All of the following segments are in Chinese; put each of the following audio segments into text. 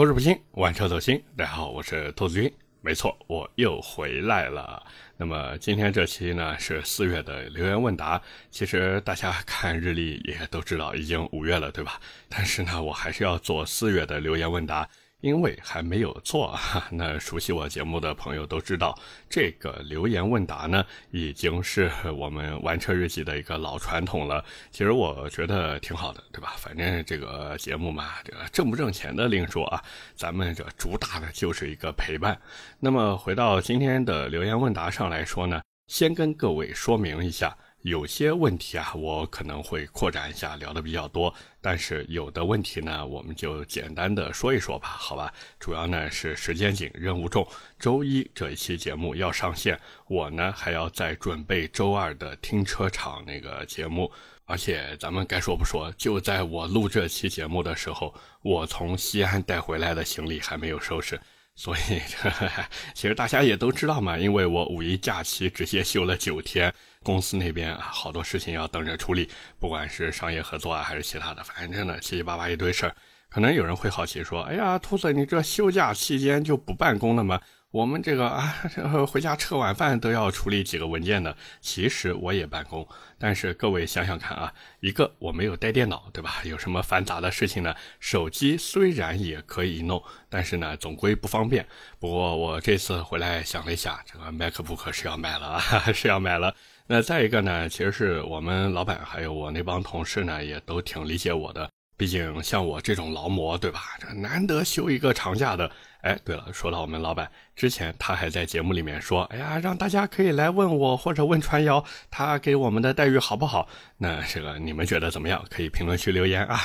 口齿不清，玩车走心。大家好，我是兔子君。没错，我又回来了。那么今天这期呢是四月的留言问答。其实大家看日历也都知道，已经五月了，对吧？但是呢，我还是要做四月的留言问答。因为还没有做，那熟悉我节目的朋友都知道，这个留言问答呢，已经是我们玩车日记的一个老传统了。其实我觉得挺好的，对吧？反正这个节目嘛，这个挣不挣钱的另说啊，咱们这主打的就是一个陪伴。那么回到今天的留言问答上来说呢，先跟各位说明一下。有些问题啊，我可能会扩展一下，聊的比较多。但是有的问题呢，我们就简单的说一说吧，好吧？主要呢是时间紧，任务重。周一这一期节目要上线，我呢还要再准备周二的停车场那个节目。而且咱们该说不说，就在我录这期节目的时候，我从西安带回来的行李还没有收拾。所以，其实大家也都知道嘛，因为我五一假期直接休了九天。公司那边啊，好多事情要等着处理，不管是商业合作啊，还是其他的，反正呢七七八八一堆事儿。可能有人会好奇说：“哎呀，兔子，你这休假期间就不办公了吗？”我们这个啊，回家吃晚饭都要处理几个文件的。其实我也办公，但是各位想想看啊，一个我没有带电脑，对吧？有什么繁杂的事情呢？手机虽然也可以弄，但是呢，总归不方便。不过我这次回来想了一下，这个 MacBook 是要买了啊，是要买了。那再一个呢，其实是我们老板还有我那帮同事呢，也都挺理解我的。毕竟像我这种劳模，对吧？这难得休一个长假的。哎，对了，说到我们老板，之前他还在节目里面说，哎呀，让大家可以来问我或者问传谣，他给我们的待遇好不好？那这个你们觉得怎么样？可以评论区留言啊。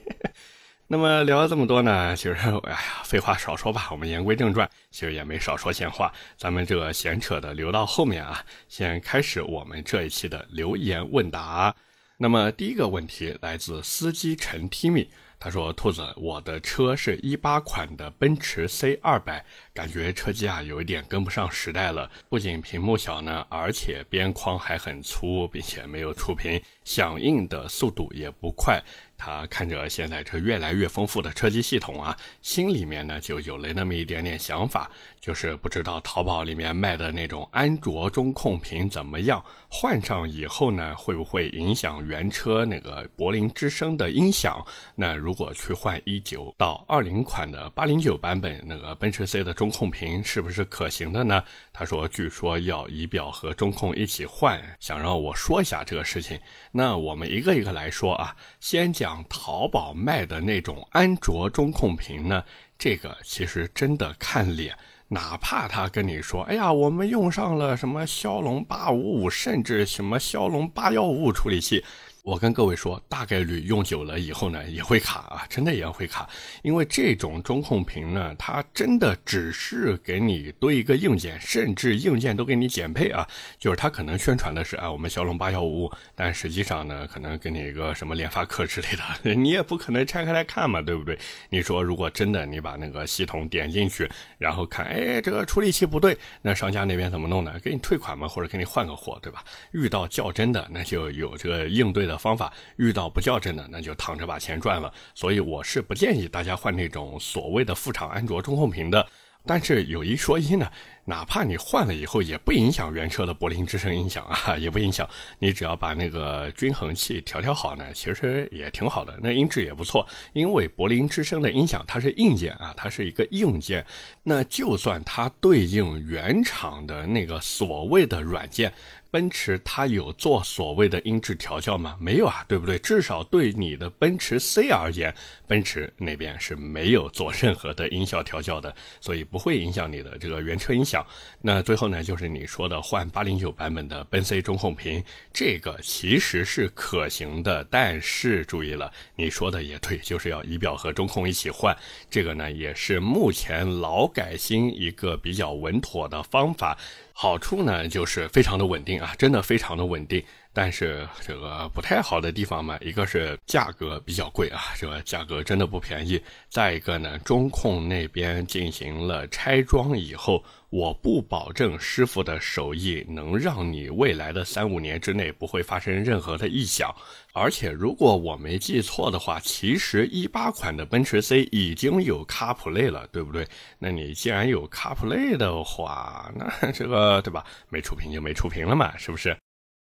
那么聊了这么多呢，其实哎呀，废话少说吧，我们言归正传。其实也没少说闲话，咱们这个闲扯的留到后面啊，先开始我们这一期的留言问答。那么第一个问题来自司机陈 Timmy，他说：“兔子，我的车是一八款的奔驰 C 二百，感觉车机啊有一点跟不上时代了，不仅屏幕小呢，而且边框还很粗，并且没有触屏，响应的速度也不快。”他看着现在这越来越丰富的车机系统啊，心里面呢就有了那么一点点想法，就是不知道淘宝里面卖的那种安卓中控屏怎么样，换上以后呢会不会影响原车那个柏林之声的音响？那如果去换一九到二零款的八零九版本那个奔驰 C 的中控屏，是不是可行的呢？他说，据说要仪表和中控一起换，想让我说一下这个事情。那我们一个一个来说啊，先讲。淘宝卖的那种安卓中控屏呢，这个其实真的看脸，哪怕他跟你说，哎呀，我们用上了什么骁龙八五五，甚至什么骁龙八幺五五处理器。我跟各位说，大概率用久了以后呢，也会卡啊，真的也会卡。因为这种中控屏呢，它真的只是给你多一个硬件，甚至硬件都给你减配啊。就是它可能宣传的是啊，我们骁龙八幺五五，但实际上呢，可能给你一个什么联发科之类的，你也不可能拆开来看嘛，对不对？你说如果真的你把那个系统点进去，然后看，哎，这个处理器不对，那商家那边怎么弄呢？给你退款嘛，或者给你换个货，对吧？遇到较真的，那就有这个应对。的方法遇到不较真的，那就躺着把钱赚了。所以我是不建议大家换那种所谓的副厂安卓中控屏的。但是有一说一呢，哪怕你换了以后，也不影响原车的柏林之声音响啊，也不影响。你只要把那个均衡器调调好呢，其实也挺好的，那音质也不错。因为柏林之声的音响它是硬件啊，它是一个硬件，那就算它对应原厂的那个所谓的软件。奔驰它有做所谓的音质调教吗？没有啊，对不对？至少对你的奔驰 C 而言，奔驰那边是没有做任何的音效调教的，所以不会影响你的这个原车音响。那最后呢，就是你说的换八零九版本的奔 C 中控屏，这个其实是可行的，但是注意了，你说的也对，就是要仪表和中控一起换，这个呢也是目前劳改新一个比较稳妥的方法。好处呢，就是非常的稳定啊，真的非常的稳定。但是这个不太好的地方嘛，一个是价格比较贵啊，这个价格真的不便宜。再一个呢，中控那边进行了拆装以后，我不保证师傅的手艺能让你未来的三五年之内不会发生任何的异响。而且如果我没记错的话，其实一八款的奔驰 C 已经有 CarPlay 了，对不对？那你既然有 CarPlay 的话，那这个对吧？没触屏就没触屏了嘛，是不是？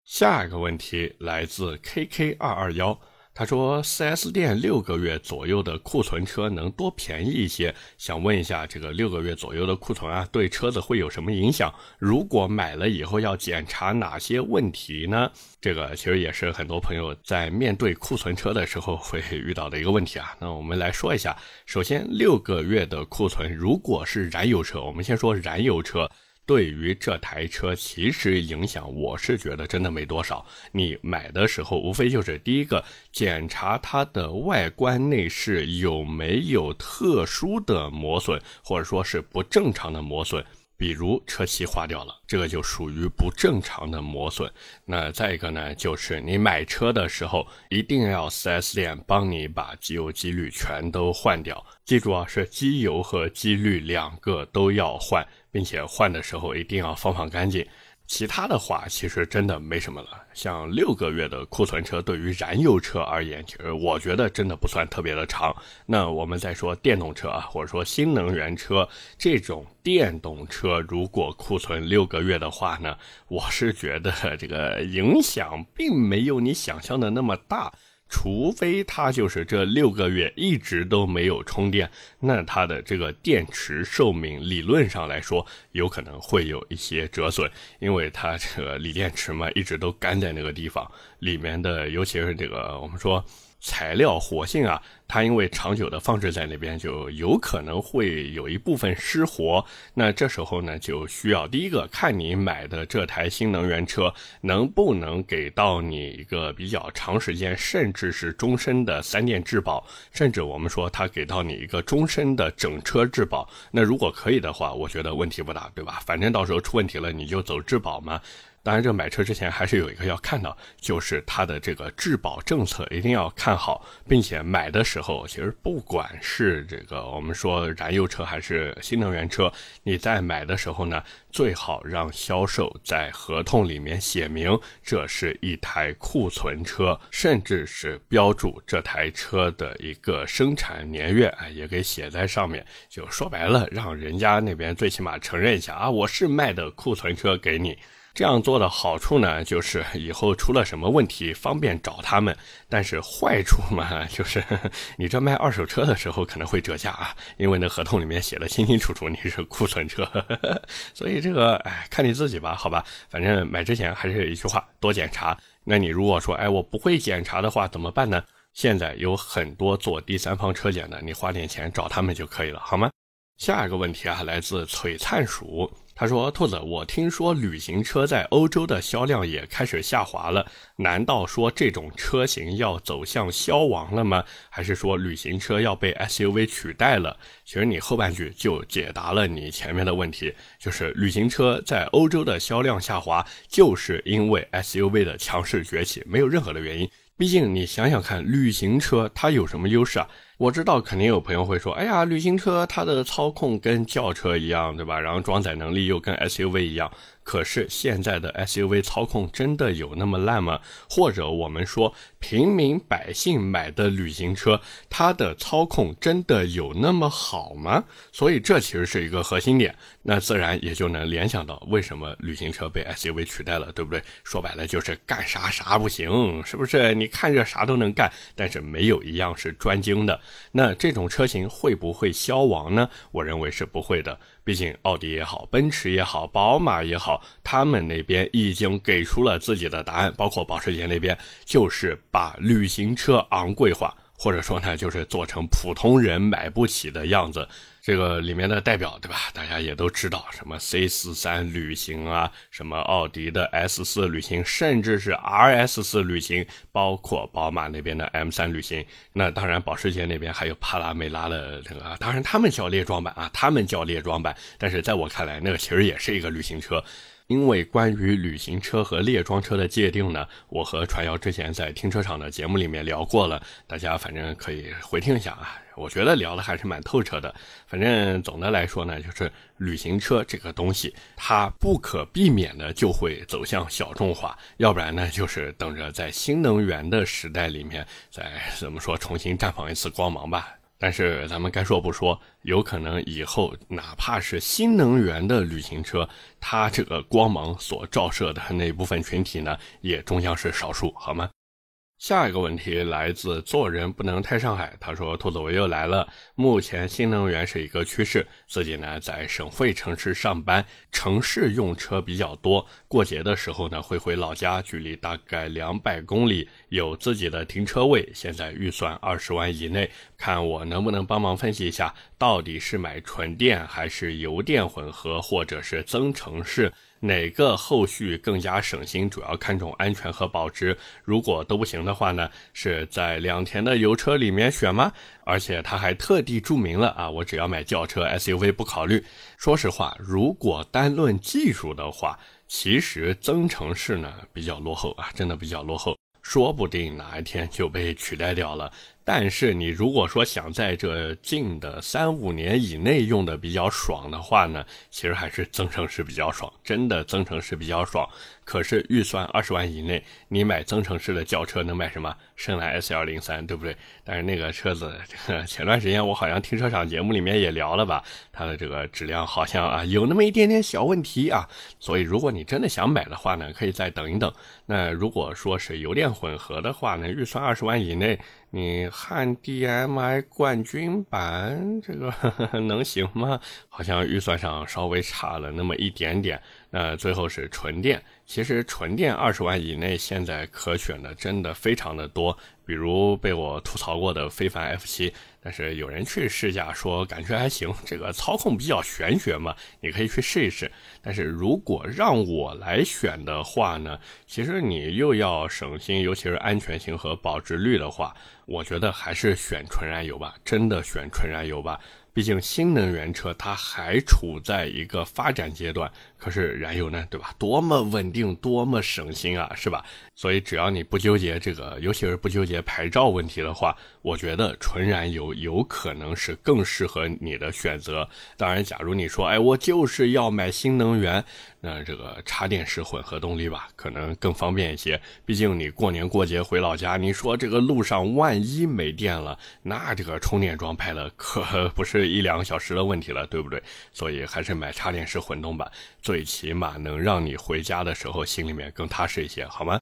下一个问题来自 KK 二二幺，他说：4S 店六个月左右的库存车能多便宜一些？想问一下，这个六个月左右的库存啊，对车子会有什么影响？如果买了以后要检查哪些问题呢？这个其实也是很多朋友在面对库存车的时候会遇到的一个问题啊。那我们来说一下，首先六个月的库存，如果是燃油车，我们先说燃油车。对于这台车，其实影响我是觉得真的没多少。你买的时候，无非就是第一个检查它的外观内饰有没有特殊的磨损，或者说是不正常的磨损。比如车漆花掉了，这个就属于不正常的磨损。那再一个呢，就是你买车的时候，一定要 4S 店帮你把机油机滤全都换掉。记住啊，是机油和机滤两个都要换。并且换的时候一定要放放干净，其他的话其实真的没什么了。像六个月的库存车，对于燃油车而言，其实我觉得真的不算特别的长。那我们再说电动车啊，或者说新能源车这种电动车，如果库存六个月的话呢，我是觉得这个影响并没有你想象的那么大。除非它就是这六个月一直都没有充电，那它的这个电池寿命理论上来说有可能会有一些折损，因为它这个锂电池嘛一直都干在那个地方，里面的尤其是这个我们说。材料活性啊，它因为长久的放置在那边，就有可能会有一部分失活。那这时候呢，就需要第一个看你买的这台新能源车能不能给到你一个比较长时间，甚至是终身的三电质保，甚至我们说它给到你一个终身的整车质保。那如果可以的话，我觉得问题不大，对吧？反正到时候出问题了，你就走质保嘛。当然，这买车之前还是有一个要看到，就是它的这个质保政策一定要看好，并且买的时候，其实不管是这个我们说燃油车还是新能源车，你在买的时候呢，最好让销售在合同里面写明这是一台库存车，甚至是标注这台车的一个生产年月，哎，也给写在上面。就说白了，让人家那边最起码承认一下啊，我是卖的库存车给你。这样做的好处呢，就是以后出了什么问题方便找他们。但是坏处嘛，就是你这卖二手车的时候可能会折价啊，因为那合同里面写的清清楚楚你是库存车。所以这个哎，看你自己吧，好吧。反正买之前还是一句话，多检查。那你如果说哎我不会检查的话怎么办呢？现在有很多做第三方车检的，你花点钱找他们就可以了，好吗？下一个问题啊，来自璀璨鼠。他说：“兔子，我听说旅行车在欧洲的销量也开始下滑了，难道说这种车型要走向消亡了吗？还是说旅行车要被 SUV 取代了？”其实你后半句就解答了你前面的问题，就是旅行车在欧洲的销量下滑，就是因为 SUV 的强势崛起，没有任何的原因。毕竟你想想看，旅行车它有什么优势啊？我知道肯定有朋友会说，哎呀，旅行车它的操控跟轿车一样，对吧？然后装载能力又跟 SUV 一样。可是现在的 SUV 操控真的有那么烂吗？或者我们说平民百姓买的旅行车，它的操控真的有那么好吗？所以这其实是一个核心点，那自然也就能联想到为什么旅行车被 SUV 取代了，对不对？说白了就是干啥啥不行，是不是？你看着啥都能干，但是没有一样是专精的。那这种车型会不会消亡呢？我认为是不会的。毕竟，奥迪也好，奔驰也好，宝马也好，他们那边已经给出了自己的答案，包括保时捷那边，就是把旅行车昂贵化。或者说呢，就是做成普通人买不起的样子。这个里面的代表，对吧？大家也都知道，什么 C 四三旅行啊，什么奥迪的 S 四旅行，甚至是 RS 四旅行，包括宝马那边的 M 三旅行。那当然，保时捷那边还有帕拉梅拉的这个，当然他们叫列装版啊，他们叫列装版。但是在我看来，那个其实也是一个旅行车。因为关于旅行车和列装车的界定呢，我和传谣之前在停车场的节目里面聊过了，大家反正可以回听一下啊。我觉得聊的还是蛮透彻的。反正总的来说呢，就是旅行车这个东西，它不可避免的就会走向小众化，要不然呢，就是等着在新能源的时代里面再怎么说重新绽放一次光芒吧。但是咱们该说不说，有可能以后哪怕是新能源的旅行车，它这个光芒所照射的那部分群体呢，也终将是少数，好吗？下一个问题来自做人不能太上海。他说：“兔子我又来了。目前新能源是一个趋势，自己呢在省会城市上班，城市用车比较多。过节的时候呢会回老家，距离大概两百公里，有自己的停车位。现在预算二十万以内，看我能不能帮忙分析一下，到底是买纯电还是油电混合，或者是增程式？”哪个后续更加省心？主要看重安全和保值。如果都不行的话呢？是在两田的油车里面选吗？而且他还特地注明了啊，我只要买轿车 SUV 不考虑。说实话，如果单论技术的话，其实增程式呢比较落后啊，真的比较落后，说不定哪一天就被取代掉了。但是你如果说想在这近的三五年以内用的比较爽的话呢，其实还是增程式比较爽，真的增程式比较爽。可是预算二十万以内，你买增程式的轿车能买什么？深蓝 S 幺零三，对不对？但是那个车子，前段时间我好像停车场节目里面也聊了吧，它的这个质量好像啊有那么一点点小问题啊。所以如果你真的想买的话呢，可以再等一等。那如果说是油电混合的话呢，预算二十万以内。你汉 DMI 冠军版这个 能行吗？好像预算上稍微差了那么一点点。那最后是纯电，其实纯电二十万以内现在可选的真的非常的多，比如被我吐槽过的非凡 F 七。但是有人去试驾说感觉还行，这个操控比较玄学嘛，你可以去试一试。但是如果让我来选的话呢，其实你又要省心，尤其是安全性和保值率的话，我觉得还是选纯燃油吧，真的选纯燃油吧。毕竟新能源车它还处在一个发展阶段，可是燃油呢，对吧？多么稳定，多么省心啊，是吧？所以只要你不纠结这个，尤其是不纠结牌照问题的话，我觉得纯燃油有可能是更适合你的选择。当然，假如你说，哎，我就是要买新能源。那这个插电式混合动力吧，可能更方便一些。毕竟你过年过节回老家，你说这个路上万一没电了，那这个充电桩派了可不是一两个小时的问题了，对不对？所以还是买插电式混动吧，最起码能让你回家的时候心里面更踏实一些，好吗？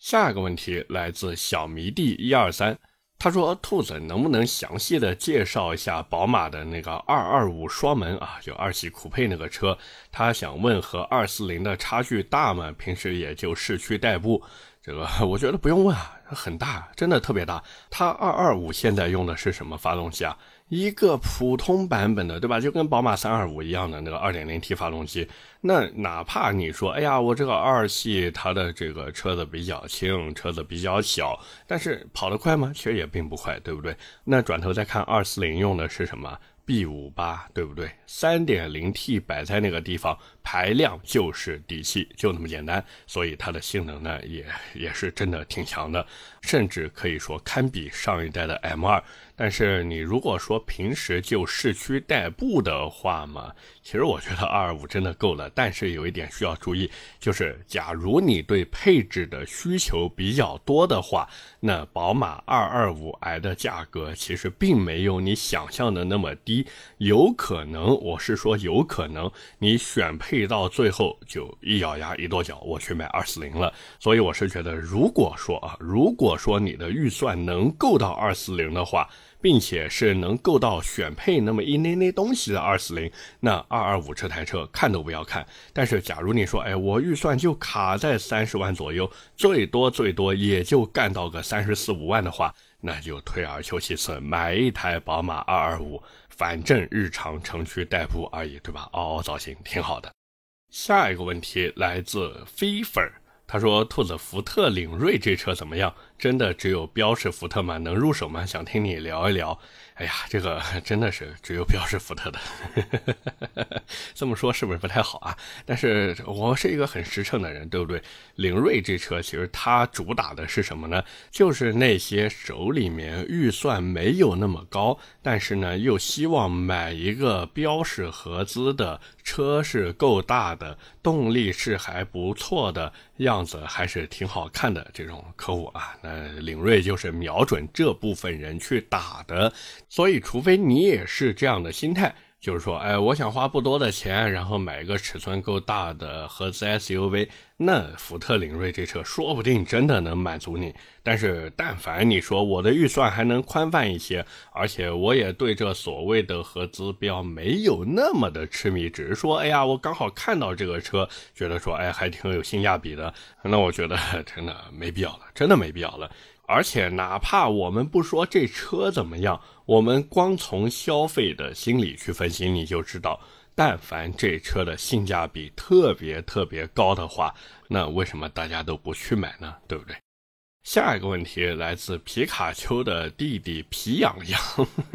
下一个问题来自小迷弟一二三。他说：“兔子能不能详细的介绍一下宝马的那个二二五双门啊，就二系酷配那个车？他想问和二四零的差距大吗？平时也就市区代步。这个 我觉得不用问啊，很大，真的特别大。他二二五现在用的是什么发动机啊？”一个普通版本的，对吧？就跟宝马三二五一样的那个二点零 T 发动机。那哪怕你说，哎呀，我这个二系它的这个车子比较轻，车子比较小，但是跑得快吗？其实也并不快，对不对？那转头再看二四零用的是什么？B 五八对不对？三点零 T 摆在那个地方，排量就是底气，就那么简单。所以它的性能呢，也也是真的挺强的，甚至可以说堪比上一代的 M 二。但是你如果说平时就市区代步的话嘛，其实我觉得二二五真的够了。但是有一点需要注意，就是假如你对配置的需求比较多的话，那宝马二二五 i 的价格其实并没有你想象的那么低。有可能，我是说有可能，你选配到最后就一咬牙一跺脚，我去买二四零了。所以我是觉得，如果说啊，如果说你的预算能够到二四零的话，并且是能够到选配那么一那那东西的二四零，那二二五这台车看都不要看。但是假如你说，哎，我预算就卡在三十万左右，最多最多也就干到个三十四五万的话，那就退而求其次，买一台宝马二二五，反正日常城区代步而已，对吧？嗷嗷造型挺好的。下一个问题来自飞粉儿。他说：“兔子福特领锐这车怎么样？真的只有标致福特吗？能入手吗？想听你聊一聊。哎呀，这个 真的是只有标致福特的，这么说是不是不太好啊？但是我是一个很实诚的人，对不对？领锐这车其实它主打的是什么呢？就是那些手里面预算没有那么高，但是呢又希望买一个标示合资的车是够大的，动力是还不错的样子，还是挺好看的这种客户啊。那呃领锐就是瞄准这部分人去打的。所以，除非你也是这样的心态，就是说，哎，我想花不多的钱，然后买一个尺寸够大的合资 SUV，那福特领锐这车说不定真的能满足你。但是，但凡你说我的预算还能宽泛一些，而且我也对这所谓的合资标没有那么的痴迷，只是说，哎呀，我刚好看到这个车，觉得说，哎，还挺有性价比的，那我觉得真的没必要了，真的没必要了。而且，哪怕我们不说这车怎么样，我们光从消费的心理去分析，你就知道，但凡这车的性价比特别特别高的话，那为什么大家都不去买呢？对不对？下一个问题来自皮卡丘的弟弟皮痒痒，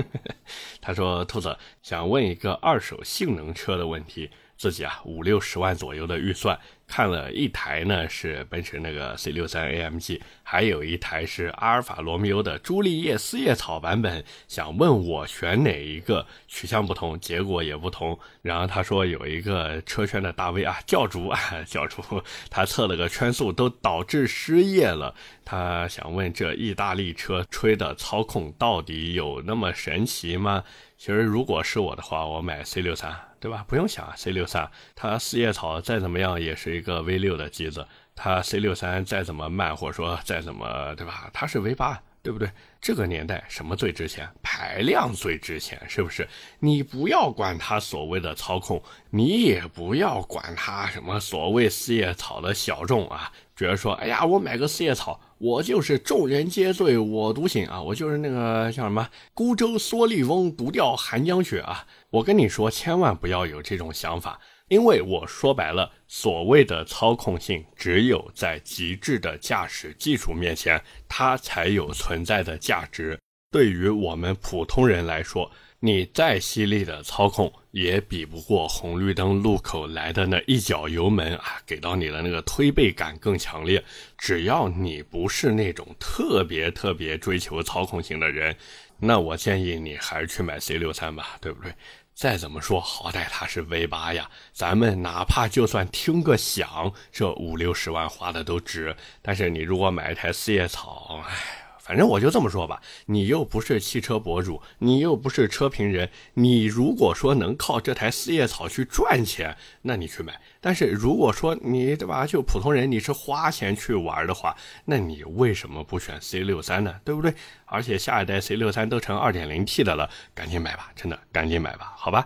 他说：“兔子想问一个二手性能车的问题，自己啊五六十万左右的预算。”看了一台呢，是奔驰那个 C 六三 AMG，还有一台是阿尔法罗密欧的朱丽叶四叶草版本，想问我选哪一个？取向不同，结果也不同。然后他说有一个车圈的大 V 啊，教主啊，教主，他测了个圈速都导致失业了。他想问这意大利车吹的操控到底有那么神奇吗？其实如果是我的话，我买 C 六三。对吧？不用想啊，C 六三它四叶草再怎么样也是一个 V 六的机子，它 C 六三再怎么慢或者说再怎么对吧？它是 V 八，对不对？这个年代什么最值钱？排量最值钱，是不是？你不要管它所谓的操控，你也不要管它什么所谓四叶草的小众啊，觉得说，哎呀，我买个四叶草。我就是众人皆醉我独醒啊！我就是那个叫什么“孤舟蓑笠翁，独钓寒江雪”啊！我跟你说，千万不要有这种想法，因为我说白了，所谓的操控性，只有在极致的驾驶技术面前，它才有存在的价值。对于我们普通人来说，你再犀利的操控，也比不过红绿灯路口来的那一脚油门啊，给到你的那个推背感更强烈。只要你不是那种特别特别追求操控型的人，那我建议你还是去买 C 六三吧，对不对？再怎么说，好歹它是 V 八呀，咱们哪怕就算听个响，这五六十万花的都值。但是你如果买一台四叶草，唉。反正我就这么说吧，你又不是汽车博主，你又不是车评人，你如果说能靠这台四叶草去赚钱，那你去买。但是如果说你对吧，就普通人，你是花钱去玩的话，那你为什么不选 C 六三呢？对不对？而且下一代 C 六三都成二点零 T 的了，赶紧买吧，真的赶紧买吧，好吧。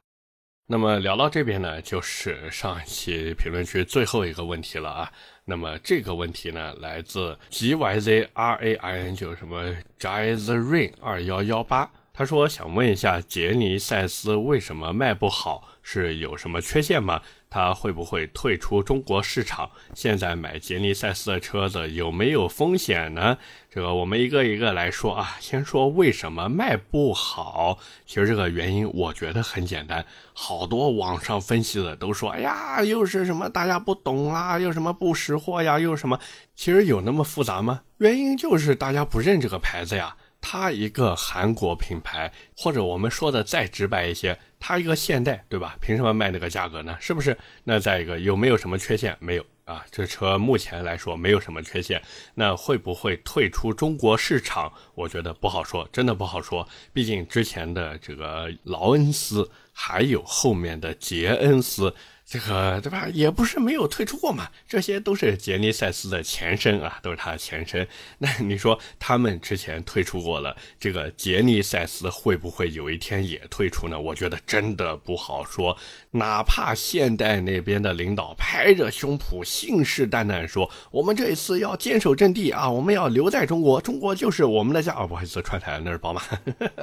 那么聊到这边呢，就是上一期评论区最后一个问题了啊。那么这个问题呢，来自 G Y Z R A I N，就是什么 Jazz Rain 二幺幺八，他说想问一下杰尼赛斯为什么卖不好，是有什么缺陷吗？他会不会退出中国市场？现在买杰尼赛斯的车子有没有风险呢？这个我们一个一个来说啊。先说为什么卖不好，其实这个原因我觉得很简单，好多网上分析的都说，哎呀，又是什么大家不懂啦，又什么不识货呀，又什么，其实有那么复杂吗？原因就是大家不认这个牌子呀。它一个韩国品牌，或者我们说的再直白一些，它一个现代，对吧？凭什么卖那个价格呢？是不是？那再一个，有没有什么缺陷？没有啊，这车目前来说没有什么缺陷。那会不会退出中国市场？我觉得不好说，真的不好说。毕竟之前的这个劳恩斯，还有后面的杰恩斯。这个对吧？也不是没有退出过嘛，这些都是杰尼赛斯的前身啊，都是它的前身。那你说他们之前退出过了，这个杰尼赛斯会不会有一天也退出呢？我觉得真的不好说。哪怕现代那边的领导拍着胸脯信誓旦旦说，我们这一次要坚守阵地啊，我们要留在中国，中国就是我们的家。哦，不好意思，串台了，那是宝马。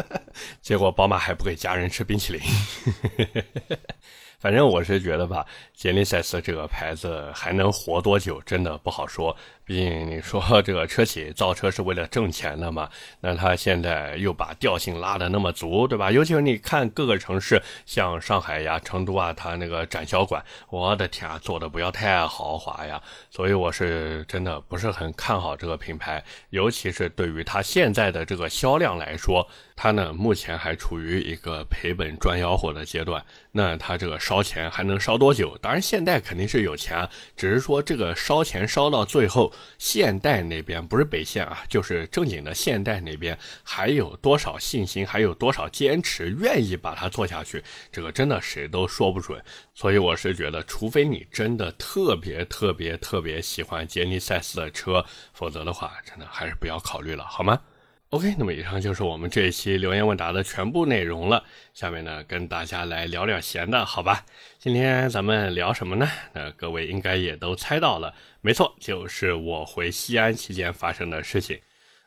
结果宝马还不给家人吃冰淇淋。反正我是觉得吧，杰尼赛斯这个牌子还能活多久，真的不好说。毕竟你说这个车企造车是为了挣钱的嘛，那他现在又把调性拉得那么足，对吧？尤其是你看各个城市，像上海呀、成都啊，它那个展销馆，我的天啊，做的不要太豪华呀。所以我是真的不是很看好这个品牌，尤其是对于它现在的这个销量来说。它呢，目前还处于一个赔本赚吆喝的阶段。那它这个烧钱还能烧多久？当然，现在肯定是有钱，只是说这个烧钱烧到最后，现代那边不是北线啊，就是正经的现代那边还有多少信心，还有多少坚持，愿意把它做下去？这个真的谁都说不准。所以我是觉得，除非你真的特别特别特别喜欢杰尼赛斯的车，否则的话，真的还是不要考虑了，好吗？OK，那么以上就是我们这一期留言问答的全部内容了。下面呢，跟大家来聊聊闲的，好吧？今天咱们聊什么呢？那各位应该也都猜到了，没错，就是我回西安期间发生的事情。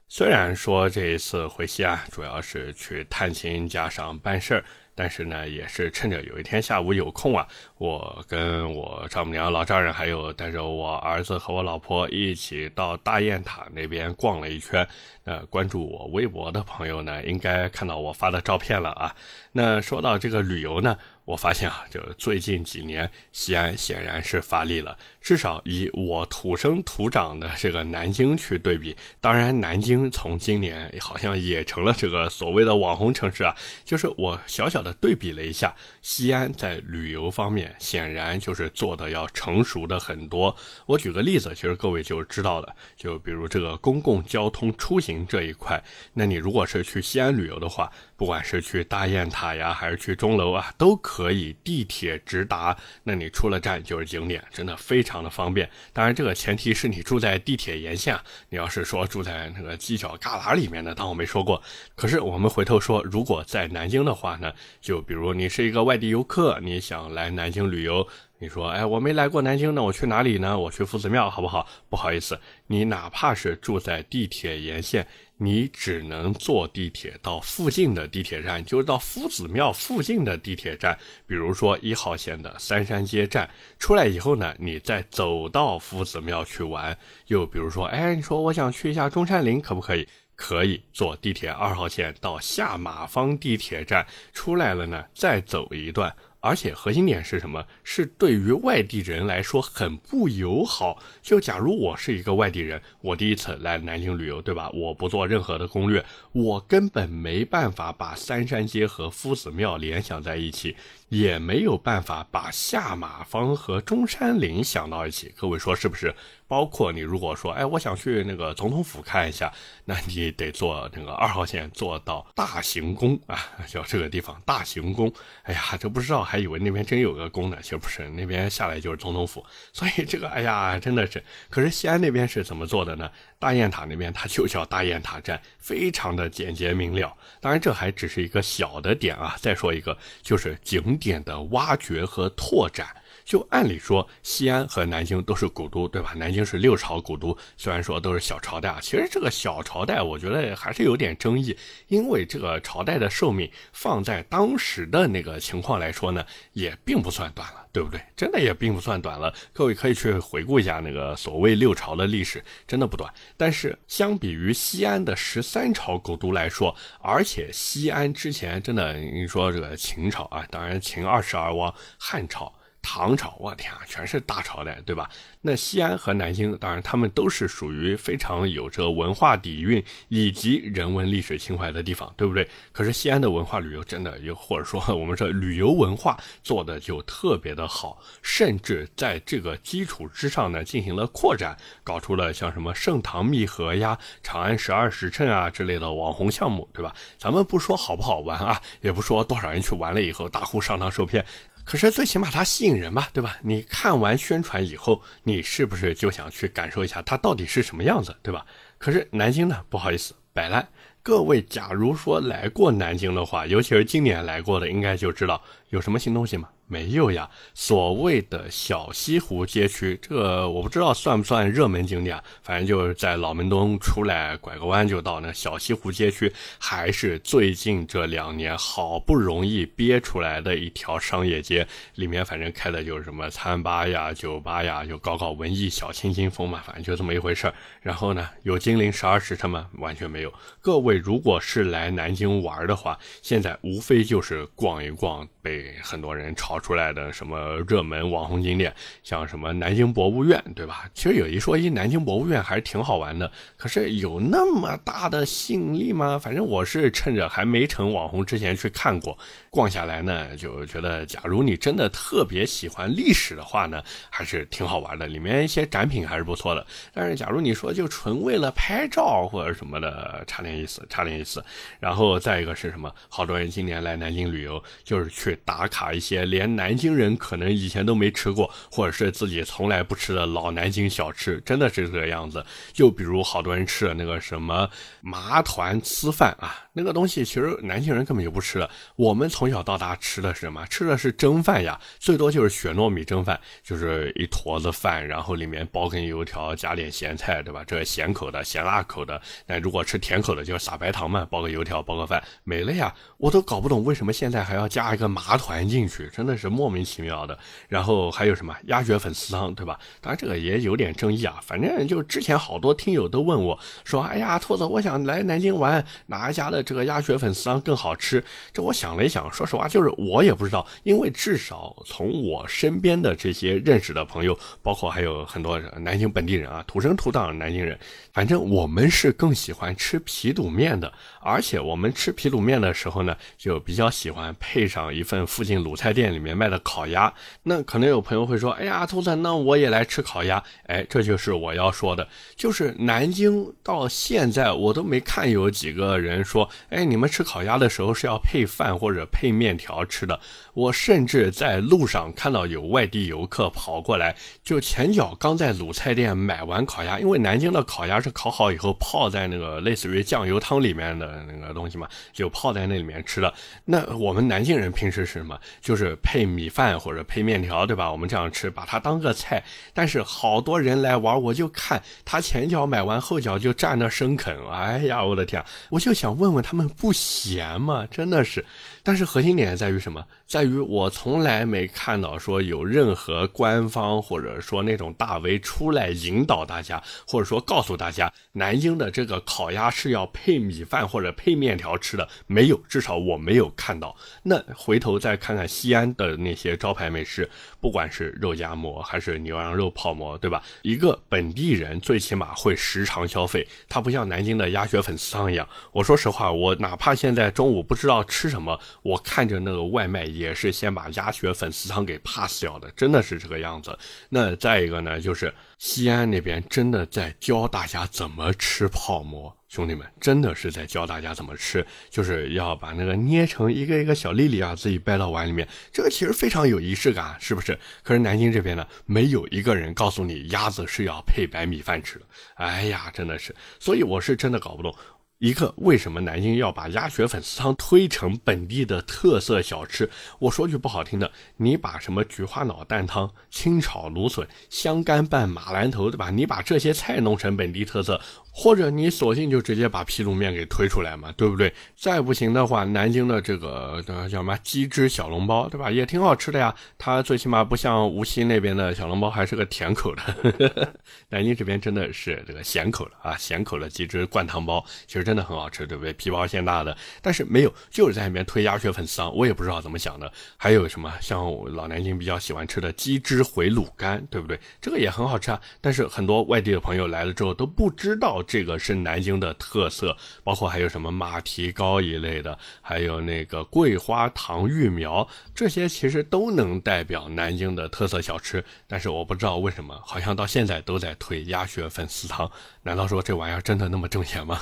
虽然说这一次回西安主要是去探亲加上办事儿。但是呢，也是趁着有一天下午有空啊，我跟我丈母娘、老丈人，还有带着我儿子和我老婆一起到大雁塔那边逛了一圈。那，关注我微博的朋友呢，应该看到我发的照片了啊。那说到这个旅游呢。我发现啊，就最近几年，西安显然是发力了。至少以我土生土长的这个南京去对比，当然南京从今年好像也成了这个所谓的网红城市啊。就是我小小的对比了一下，西安在旅游方面显然就是做的要成熟的很多。我举个例子，其实各位就知道了，就比如这个公共交通出行这一块，那你如果是去西安旅游的话。不管是去大雁塔呀，还是去钟楼啊，都可可以地铁直达。那你出了站就是景点，真的非常的方便。当然，这个前提是你住在地铁沿线。你要是说住在那个犄角旮旯里面的，当我没说过。可是我们回头说，如果在南京的话呢，就比如你是一个外地游客，你想来南京旅游。你说，哎，我没来过南京，那我去哪里呢？我去夫子庙，好不好？不好意思，你哪怕是住在地铁沿线，你只能坐地铁到附近的地铁站，就是到夫子庙附近的地铁站，比如说一号线的三山街站。出来以后呢，你再走到夫子庙去玩。又比如说，哎，你说我想去一下中山陵，可不可以？可以坐地铁二号线到下马坊地铁站，出来了呢，再走一段。而且核心点是什么？是对于外地人来说很不友好。就假如我是一个外地人，我第一次来南京旅游，对吧？我不做任何的攻略，我根本没办法把三山街和夫子庙联想在一起。也没有办法把下马坊和中山陵想到一起，各位说是不是？包括你如果说，哎，我想去那个总统府看一下，那你得坐那个二号线坐到大行宫 啊，叫这个地方大行宫。哎呀，这不知道还以为那边真有个宫呢，其实不是，那边下来就是总统府。所以这个，哎呀，真的是。可是西安那边是怎么做的呢？大雁塔那边它就叫大雁塔站，非常的简洁明了。当然，这还只是一个小的点啊。再说一个，就是景。点的挖掘和拓展，就按理说，西安和南京都是古都，对吧？南京是六朝古都，虽然说都是小朝代啊，其实这个小朝代，我觉得还是有点争议，因为这个朝代的寿命放在当时的那个情况来说呢，也并不算短了。对不对？真的也并不算短了。各位可以去回顾一下那个所谓六朝的历史，真的不短。但是相比于西安的十三朝古都来说，而且西安之前真的，你说这个秦朝啊，当然秦二世而亡，汉朝。唐朝，我天啊，全是大朝代，对吧？那西安和南京，当然他们都是属于非常有着文化底蕴以及人文历史情怀的地方，对不对？可是西安的文化旅游真的，又或者说我们说旅游文化做的就特别的好，甚至在这个基础之上呢，进行了扩展，搞出了像什么盛唐密河呀、长安十二时辰啊之类的网红项目，对吧？咱们不说好不好玩啊，也不说多少人去玩了以后大呼上当受骗。可是最起码它吸引人吧，对吧？你看完宣传以后，你是不是就想去感受一下它到底是什么样子，对吧？可是南京呢，不好意思，摆烂。各位，假如说来过南京的话，尤其是今年来过的，应该就知道有什么新东西吗？没有呀。所谓的小西湖街区，这个我不知道算不算热门景点，反正就是在老门东出来拐个弯就到那小西湖街区，还是最近这两年好不容易憋出来的一条商业街，里面反正开的就是什么餐吧呀、酒吧呀，就搞搞文艺小清新风嘛，反正就这么一回事儿。然后呢，有金陵十二时辰吗？完全没有。各位如果是来南京玩的话，现在无非就是逛一逛被很多人炒出来的什么热门网红景点，像什么南京博物院，对吧？其实有一说一，南京博物院还是挺好玩的。可是有那么大的吸引力吗？反正我是趁着还没成网红之前去看过，逛下来呢，就觉得，假如你真的特别喜欢历史的话呢，还是挺好玩的。里面一些展品还是不错的。但是假如你说就纯为了拍照或者什么的，差点意思，差点意思。然后再一个是什么？好多人今年来南京旅游，就是去打卡一些连南京人可能以前都没吃过，或者是自己从来不吃的老南京小吃，真的是这个样子。就比如好多人吃的那个什么麻团粢饭啊，那个东西其实南京人根本就不吃的。我们从小到大吃的是什么？吃的是蒸饭呀，最多就是血糯米蒸饭，就是一坨子饭，然后里面包根油条，加点咸菜，对吧？这咸口的、咸辣口的。那如果吃甜口的，就是撒白糖嘛，包个油条，包个饭，没了呀。我都搞不懂为什么现在还要加一个麻团进去，真的是莫名其妙的。然后还有什么鸭血粉丝汤，对吧？当然这个也有点争议啊。反正就之前好多听友都问我说：“哎呀，兔子，我想来南京玩，哪一家的这个鸭血粉丝汤更好吃？”这我想了一想，说实话，就是我也不知道，因为至少从我身边的这些认识的朋友，包括还有很多南京本地人啊，土生土长的南京人，反正我们是更喜欢吃皮肚面的。而且我们吃皮肚面的时候呢，就比较喜欢配上一份附近卤菜店里面卖的烤鸭。那可能有朋友会说：“哎呀，兔子，那我也来吃烤鸭。”哎，这就是我要说的，就是南京到现在我都没看有几个人说：“哎，你们吃烤鸭的时候是要配饭或者配面条吃的。”我甚至在路上看到有外地游客跑过来，就前脚刚在鲁菜店买完烤鸭，因为南京的烤鸭是烤好以后泡在那个类似于酱油汤里面的。那个东西嘛，就泡在那里面吃的。那我们南京人平时是什么？就是配米饭或者配面条，对吧？我们这样吃，把它当个菜。但是好多人来玩，我就看他前脚买完，后脚就站那生啃。哎呀，我的天！我就想问问他们不咸吗？真的是。但是核心点在于什么？在于我从来没看到说有任何官方或者说那种大 V 出来引导大家，或者说告诉大家，南京的这个烤鸭是要配米饭或者配面条吃的，没有，至少我没有看到。那回头再看看西安的那些招牌美食，不管是肉夹馍还是牛羊肉泡馍，对吧？一个本地人最起码会时常消费，它不像南京的鸭血粉丝汤一样。我说实话，我哪怕现在中午不知道吃什么。我看着那个外卖也是先把鸭血粉丝汤给 pass 掉的，真的是这个样子。那再一个呢，就是西安那边真的在教大家怎么吃泡馍，兄弟们真的是在教大家怎么吃，就是要把那个捏成一个一个小粒粒啊，自己掰到碗里面，这个其实非常有仪式感，是不是？可是南京这边呢，没有一个人告诉你鸭子是要配白米饭吃的。哎呀，真的是，所以我是真的搞不懂。一个为什么南京要把鸭血粉丝汤推成本地的特色小吃？我说句不好听的，你把什么菊花脑蛋汤、清炒芦笋、香干拌马兰头，对吧？你把这些菜弄成本地特色。或者你索性就直接把皮肚面给推出来嘛，对不对？再不行的话，南京的这个叫什么鸡汁小笼包，对吧？也挺好吃的呀。它最起码不像无锡那边的小笼包还是个甜口的，南京这边真的是这个咸口的啊，咸口的鸡汁灌汤包，其实真的很好吃，对不对？皮薄馅大的，但是没有，就是在里面推鸭血粉丝汤，我也不知道怎么想的。还有什么像老南京比较喜欢吃的鸡汁回卤干，对不对？这个也很好吃啊。但是很多外地的朋友来了之后都不知道。这个是南京的特色，包括还有什么马蹄糕一类的，还有那个桂花糖芋苗，这些其实都能代表南京的特色小吃。但是我不知道为什么，好像到现在都在推鸭血粉丝汤。难道说这玩意儿真的那么挣钱吗？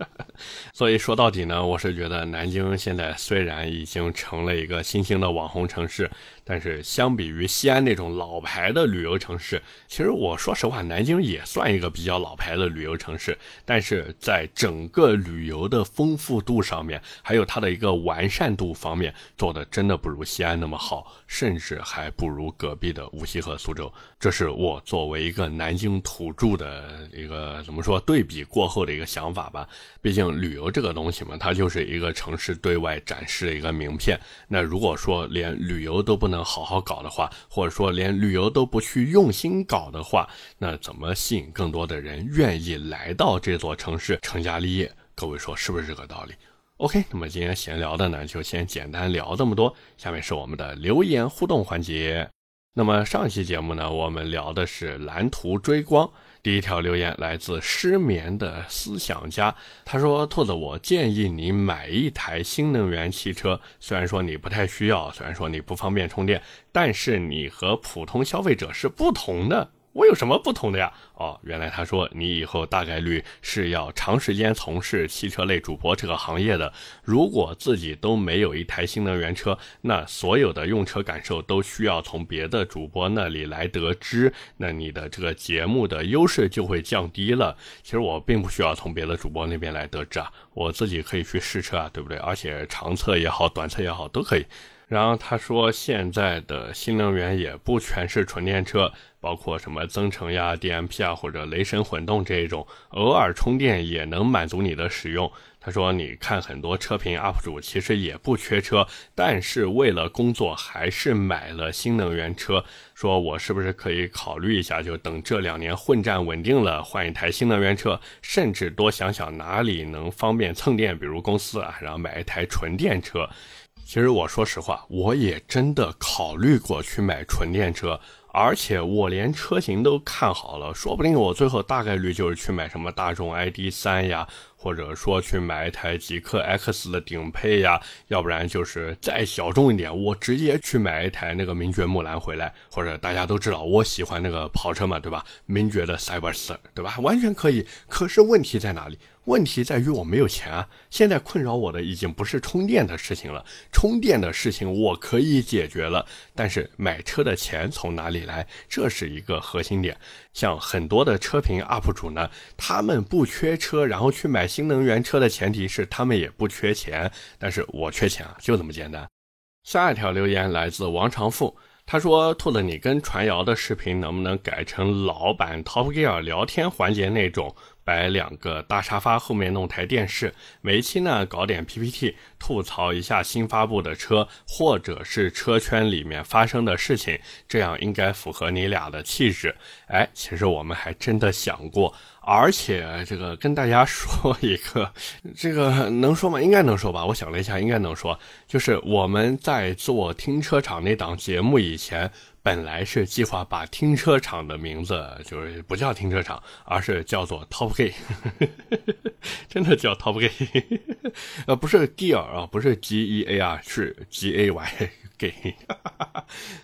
所以说到底呢，我是觉得南京现在虽然已经成了一个新兴的网红城市，但是相比于西安那种老牌的旅游城市，其实我说实话，南京也算一个比较老牌的旅游城市。但是在整个旅游的丰富度上面，还有它的一个完善度方面，做的真的不如西安那么好，甚至还不如隔壁的无锡和苏州。这是我作为一个南京土著的一个怎么说对比过后的一个想法吧。毕竟旅游这个东西嘛，它就是一个城市对外展示的一个名片。那如果说连旅游都不能能好好搞的话，或者说连旅游都不去用心搞的话，那怎么吸引更多的人愿意来到这座城市成家立业？各位说是不是这个道理？OK，那么今天闲聊的呢，就先简单聊这么多。下面是我们的留言互动环节。那么上期节目呢，我们聊的是蓝图追光。第一条留言来自失眠的思想家，他说：“兔子，我建议你买一台新能源汽车。虽然说你不太需要，虽然说你不方便充电，但是你和普通消费者是不同的。”我有什么不同的呀？哦，原来他说你以后大概率是要长时间从事汽车类主播这个行业的。如果自己都没有一台新能源车，那所有的用车感受都需要从别的主播那里来得知，那你的这个节目的优势就会降低了。其实我并不需要从别的主播那边来得知啊，我自己可以去试车啊，对不对？而且长测也好，短测也好，都可以。然后他说，现在的新能源也不全是纯电车，包括什么增程呀、DMP 啊或者雷神混动这一种，偶尔充电也能满足你的使用。他说，你看很多车评 UP 主其实也不缺车，但是为了工作还是买了新能源车。说我是不是可以考虑一下，就等这两年混战稳定了，换一台新能源车，甚至多想想哪里能方便蹭电，比如公司啊，然后买一台纯电车。其实我说实话，我也真的考虑过去买纯电车，而且我连车型都看好了，说不定我最后大概率就是去买什么大众 ID.3 呀，或者说去买一台极氪 X 的顶配呀，要不然就是再小众一点，我直接去买一台那个名爵木兰回来，或者大家都知道我喜欢那个跑车嘛，对吧？名爵的 cybers 对吧？完全可以。可是问题在哪里？问题在于我没有钱啊！现在困扰我的已经不是充电的事情了，充电的事情我可以解决了，但是买车的钱从哪里来？这是一个核心点。像很多的车评 UP 主呢，他们不缺车，然后去买新能源车的前提是他们也不缺钱，但是我缺钱啊，就这么简单。下一条留言来自王长富，他说：“兔子，你跟传谣的视频能不能改成老版 Top Gear 聊天环节那种？”摆两个大沙发，后面弄台电视，每一期呢搞点 PPT，吐槽一下新发布的车，或者是车圈里面发生的事情，这样应该符合你俩的气质。哎，其实我们还真的想过，而且这个跟大家说一个，这个能说吗？应该能说吧。我想了一下，应该能说，就是我们在做停车场那档节目以前。本来是计划把停车场的名字就是不叫停车场，而是叫做 Top Gay，真的叫 Top Gay，呃，不是 Gear 啊，不是 G E A R，是 G A Y Gay，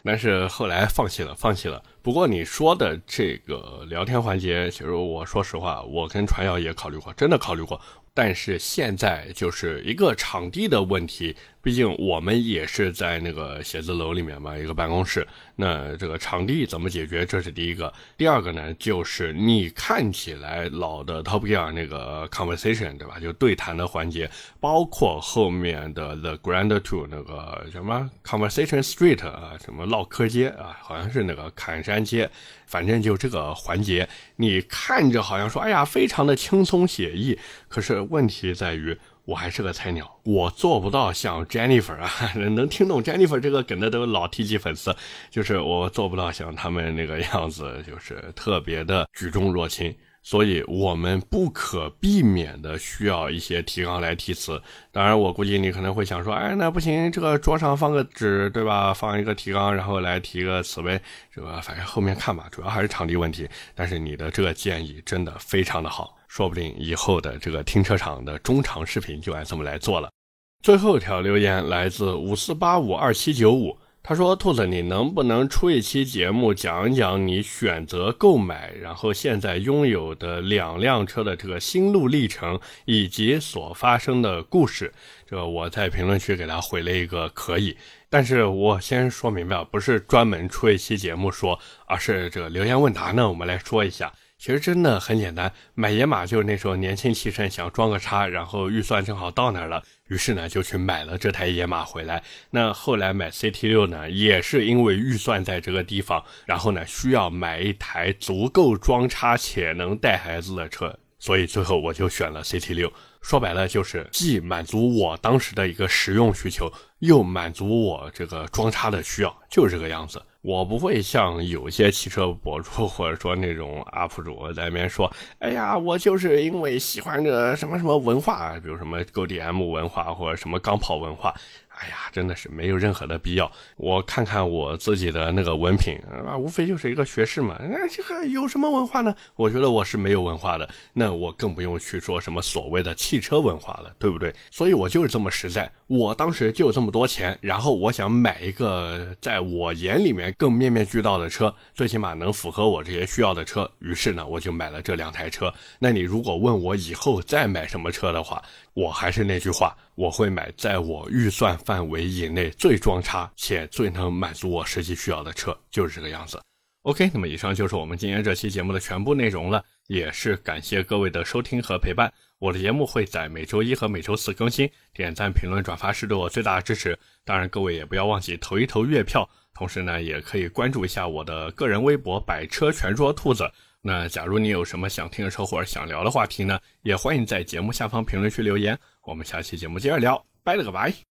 但是后来放弃了，放弃了。不过你说的这个聊天环节，其实我说实话，我跟传谣也考虑过，真的考虑过。但是现在就是一个场地的问题，毕竟我们也是在那个写字楼里面嘛，一个办公室。那这个场地怎么解决？这是第一个。第二个呢，就是你看起来老的 Top Gear 那个 conversation，对吧？就对谈的环节，包括后面的 The Grand Two 那个什么 Conversation Street 啊，什么唠嗑街啊，好像是那个坎山街。反正就这个环节，你看着好像说，哎呀，非常的轻松写意。可是问题在于，我还是个菜鸟，我做不到像 Jennifer 啊，能听懂 Jennifer 这个梗的都老 T G 粉丝，就是我做不到像他们那个样子，就是特别的举重若轻。所以我们不可避免的需要一些提纲来提词。当然，我估计你可能会想说，哎，那不行，这个桌上放个纸，对吧？放一个提纲，然后来提个词呗，这个反正后面看吧，主要还是场地问题。但是你的这个建议真的非常的好，说不定以后的这个停车场的中长视频就按这么来做了。最后一条留言来自五四八五二七九五。他说：“兔子，你能不能出一期节目，讲一讲你选择购买，然后现在拥有的两辆车的这个心路历程，以及所发生的故事？”这个我在评论区给他回了一个可以，但是我先说明白，不是专门出一期节目说，而是这个留言问答呢，我们来说一下。其实真的很简单，买野马就是那时候年轻气盛，想装个叉，然后预算正好到那儿了，于是呢就去买了这台野马回来。那后来买 CT 六呢，也是因为预算在这个地方，然后呢需要买一台足够装叉且能带孩子的车，所以最后我就选了 CT 六。说白了就是既满足我当时的一个实用需求，又满足我这个装叉的需要，就是这个样子。我不会像有些汽车博主或者说那种 UP 主在那边说，哎呀，我就是因为喜欢这什么什么文化，比如什么 GDM 文化或者什么钢炮文化。哎呀，真的是没有任何的必要。我看看我自己的那个文凭啊，无非就是一个学士嘛。那这个有什么文化呢？我觉得我是没有文化的。那我更不用去说什么所谓的汽车文化了，对不对？所以我就是这么实在。我当时就有这么多钱，然后我想买一个在我眼里面更面面俱到的车，最起码能符合我这些需要的车。于是呢，我就买了这两台车。那你如果问我以后再买什么车的话，我还是那句话，我会买在我预算。范围以内最装叉且最能满足我实际需要的车就是这个样子。OK，那么以上就是我们今天这期节目的全部内容了，也是感谢各位的收听和陪伴。我的节目会在每周一和每周四更新，点赞、评论、转发是对我最大的支持。当然，各位也不要忘记投一投月票，同时呢，也可以关注一下我的个人微博“百车全说兔子”。那假如你有什么想听的车或者想聊的话题呢，也欢迎在节目下方评论区留言。我们下期节目接着聊，拜了个拜。